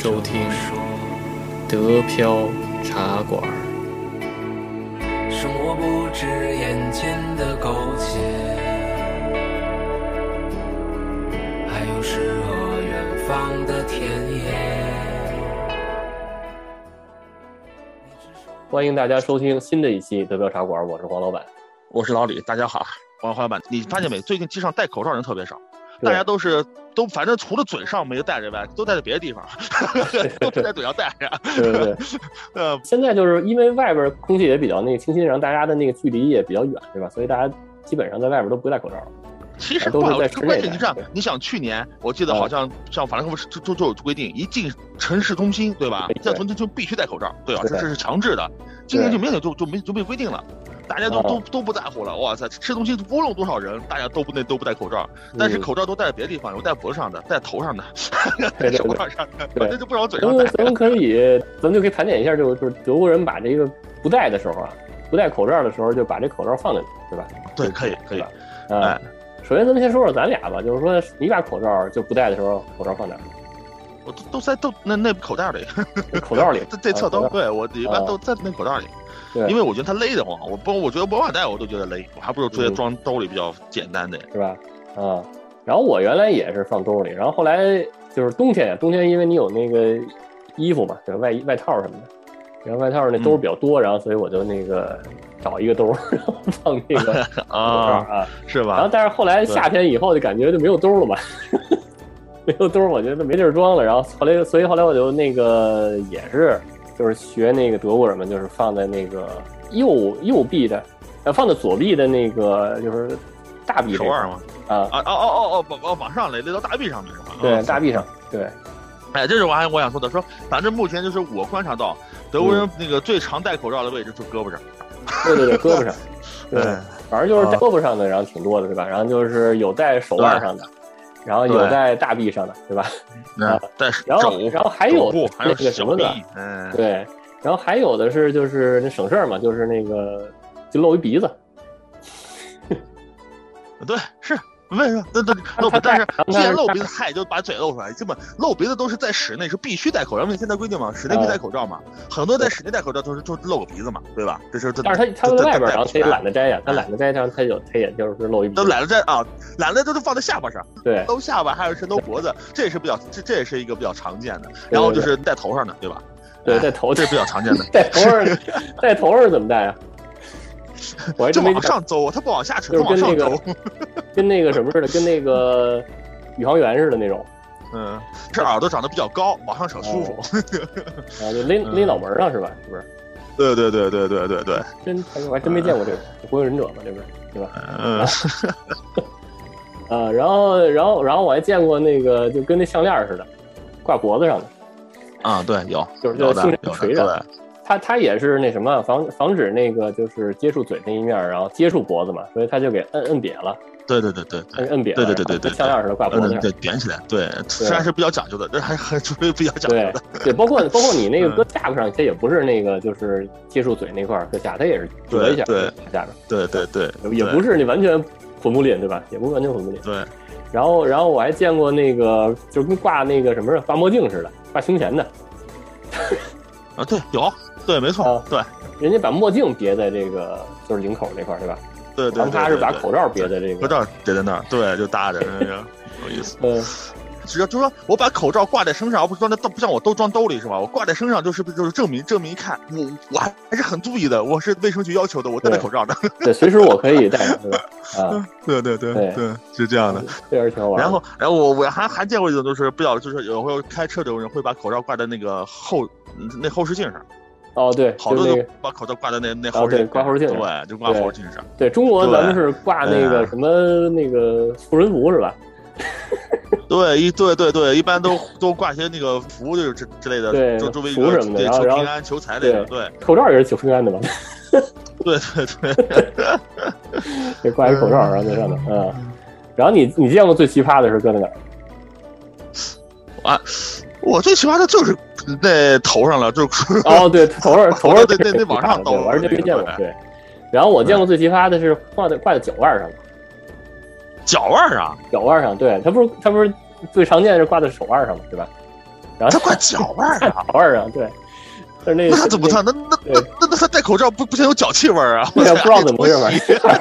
收听德飘茶馆。生活不止眼前的苟且，还有诗和远方的田野。欢迎大家收听新的一期德飘茶馆，我是黄老板。我是老李，大家好，黄老板。你发现没？最近街上戴口罩人特别少，对大家都是都反正除了嘴上没有戴着外，都戴在别的地方，都 不在嘴上戴着。对对对，呃，现在就是因为外边空气也比较那个清新，然后大家的那个距离也比较远，对吧？所以大家基本上在外边都不戴口罩。其实不好，关键是这样，你想去年我记得嗯好像像法兰克福就就就有规定，一进城市中心，对吧对？在城市中心必须戴口罩，对吧？这对这是强制的。今年就明显就就没就没规定了。大家都嗯都都不在乎了，哇塞！吃东西无论多少人，大家都不那都不戴口罩，但是嗯口罩都戴在别的地方，有戴脖子上的，戴头上的，戴手腕上的，对反正就不往嘴咱上戴。们咱们可以，咱们就可以盘点一下，就是就是德国人把这个不戴的时候啊，不戴口罩的时候，就把这口罩放进去，对吧？对，可以可以哎，首先咱们先说说咱俩吧，就是说你把口罩就不戴的时候，口罩放哪儿？我都都在都那那口袋里，口袋里 这这侧兜，啊对我一般都在那口袋里，对因为我觉得它勒得慌，我不我觉得不往戴我都觉得勒，我还不如直接嗯装兜里比较简单的。是吧？啊，然后我原来也是放兜里，然后后来就是冬天呀，冬天因为你有那个衣服嘛，对吧？外衣外套什么的，然后外套那兜比较多，然后所以我就那个找一个兜，然后放那个 啊，啊。是吧然后？但是后来夏天以后就感觉就没有兜了嘛，没有兜，我觉得没地儿装了。然后后来，所以后来我就那个也是就是学那个德国人嘛，就是放在那个右右臂的，呃，放在左臂的那个就是大臂手腕嘛？啊，啊哦哦哦哦，往往往上勒勒到大臂上面是吧？对，啊大臂上，对，哎，这是我还我想说的，说反正目前就是我观察到，德国人那个最常戴口罩的位置就胳膊上。对对对，胳膊上，对，哎反正就是胳膊上的，然后挺多的，对吧？然后就是有戴手腕上的，然后有在大臂上的，对吧？那戴然后，然后还有那个什么的，嗯，对，然后还有的是就是那省事儿嘛，就是那个就露一鼻子，对，是为什么？那那露鼻，但是他他既然露鼻子，嗨，就把嘴露出来。这么露鼻子都是在室内是必须戴口罩，因为现在规定嘛，室内必须戴口罩嘛。很多在室内戴口罩都是就露个鼻子嘛，对吧？这是这。但是他他在外边，然后他也懒得得摘呀，他懒得摘，然后他就他也就是露一鼻都，懒得摘啊，懒得都是放在下巴上，对露下巴还有是露脖子，这也是比较这这也是一个比较常见的。然后就是戴头上的，对吧？对，戴头这是比较常见的。戴头上戴头上怎么戴啊？我还就真没往上走，它不往下扯，就往跟那个上走。跟那个什么似的，跟那个宇航员似的那种，嗯，这耳朵长得比较高，往上扯舒服。啊，就勒嗯勒脑门上是吧？是不是？对对对对对对对，真我还真没见过这个火影忍者嘛，这不是对吧？嗯，啊，然后然后然后我还见过那个就跟那项链似的，挂脖子上的，啊，对，有就是有的胸有垂着的，它它也是那什么防防止那个就是接触嘴那一面儿，然后接触脖子嘛，所以他就给摁摁瘪了，对对对对对摁摁瘪了，对对对对对像项链似的挂脖子嗯，上。对，点起来，对，虽然是比较讲究的，这还还属于比较讲究对的，对，包括 包括你那个嗯搁下巴上，它也不是那个就是接触嘴那块儿搁下，它也是折一下对对下边，对对对，也不是你完全混不吝，对吧？也不是完全混不吝。对，然后然后我还见过那个就跟挂那个什么似的，挂墨镜似的，挂胸前的，啊，对，有，对，没错啊，对人家把墨镜别在这个就是领口这块儿，对吧？对对，然后他是把口罩别在这个，口罩别在那儿，对，就搭着，那个有意思。嗯，只要就是说我把口罩挂在身上，而不是装在不像我都装兜里是吧？我挂在身上就是就是证明证明一看我我还还是很注意的，我是卫生局要求的，我戴着口罩的。对，随时我可以戴上，对吧？啊，对对对对对，是这样的。这是挺好玩。然后，然后我我还还见过一种，就是比较，就是有时候开车的人会把口罩挂在那个后嗯那后视镜上，哦，对，好多都就把口罩挂在那那后视镜，挂后视镜上对，就挂对后视镜上。对中国咱们是挂那个什么那个护身符是吧？对，一对对对，一般都都挂些那个符就是之之类的，对就周围一符个求平安求财类的，对口罩也是求平安的吧，对对对。得 挂一口罩，然后在上面，嗯。然后你你见过最奇葩的是搁在哪儿？啊，我最奇葩的就是那头上了，就是 哦，对，头上 头上对对对往上对兜我还真没见过那。个对，然后我见过最奇葩的是挂在挂在脚腕上，脚腕上，脚腕上，对，他不是他不是最常见的是挂在手腕上嘛，对吧？然后他挂脚腕上 脚啊？腕儿上，对。但是那那怎么他那那那那那他戴口罩不不行有脚气味儿啊？我也不知道怎么回事嘛，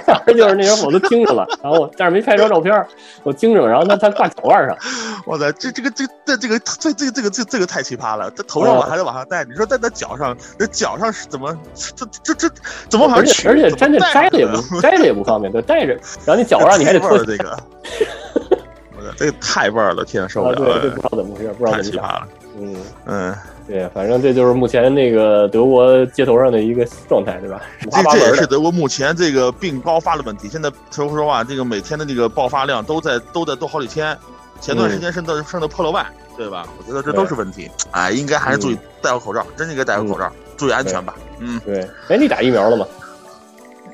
反正 就是那时候我都听着了，然后我但是没拍着照片，我听着了，然后他他挂脚腕上，我操，这这个这这这个这这个这个这这个太奇葩了！这头上哦我还得往上戴，你说戴在脚上，这脚上是怎么这这这怎么好像而且取？而且真的摘着也不摘着也不方便，对，戴着，然后你脚腕你还得脱这味儿这个，我操这个太味儿了，天受不啊，了对，这了不，知道怎么回事，不知道太怎么讲，奇葩了。嗯，嗯，对，反正这就是目前那个德国街头上的一个状态，对吧？这这也是德国目前这个病高发的问题。现在说实话，这个每天的这个爆发量都在都在都好几千，前段时间甚至甚至破了万，对吧？我觉得这都是问题。哎，应该还是注意戴好口罩，真应该戴好口罩，注意安全吧。嗯，对，哎，你打疫苗了吗？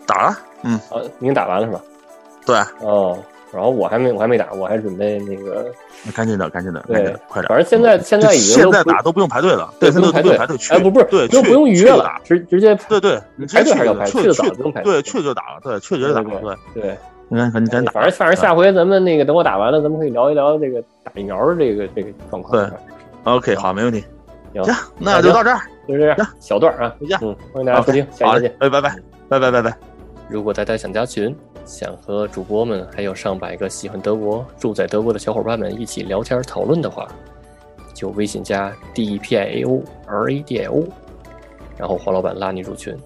打了，嗯，啊，你已经打完了是吧？对，哦，然后我还没我还没打，我还准备那个，赶紧的，赶紧的，对快点。反正现在现在已经现都在打都不用排队了，对现在都不用排队排队，去哎，不不是，对，就不用预约了直直接对对，你排队还是要排去的早不用排对，去就打了，对，去就打了，对，对。你看，赶紧赶紧打，反正反正下回咱们那个等我打完了，咱们可以聊一聊这个打疫苗的这个这个状况。对 OK，好，没问题。行行，那就到这儿，就这样，小段儿啊，再见嗯，欢迎大家收听，下期再见。，哎，拜拜，拜拜拜拜。如果大家想加群，想和主播们还有上百个喜欢德国、住在德国的小伙伴们一起聊天讨论的话，就微信加 D E P I A O R A D I O，然后黄老板拉你入群。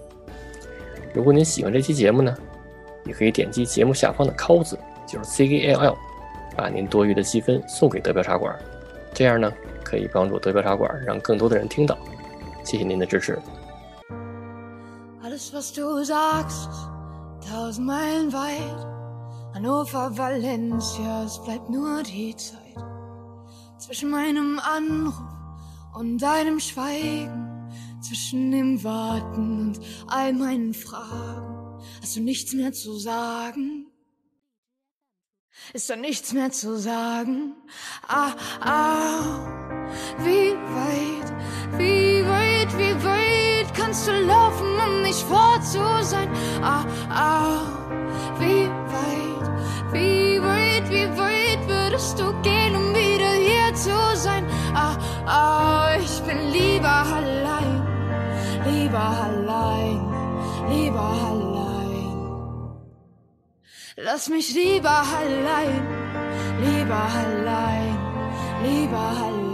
如果您喜欢这期节目呢，也可以点击节目下方的 c 字，就是 C A L L，把您多余的积分送给德标茶馆，这样呢可以帮助德标茶馆让更多的人听到。谢谢您的支持。Alles, was du sagst, tausend Meilen weit. Hannover, Valencia, es bleibt nur die Zeit. Zwischen meinem Anruf und deinem Schweigen. Zwischen dem Warten und all meinen Fragen. Hast du nichts mehr zu sagen? Ist da nichts mehr zu sagen? Ah, ah, wie weit, wie weit, wie weit kannst du laufen, um nicht fort zu sein? Ah, ah, wie weit, wie weit, wie weit würdest du gehen, um wieder hier zu sein? Ah, ah, ich bin lieber allein, lieber allein, lieber allein. Lass mich lieber allein, lieber allein, lieber allein.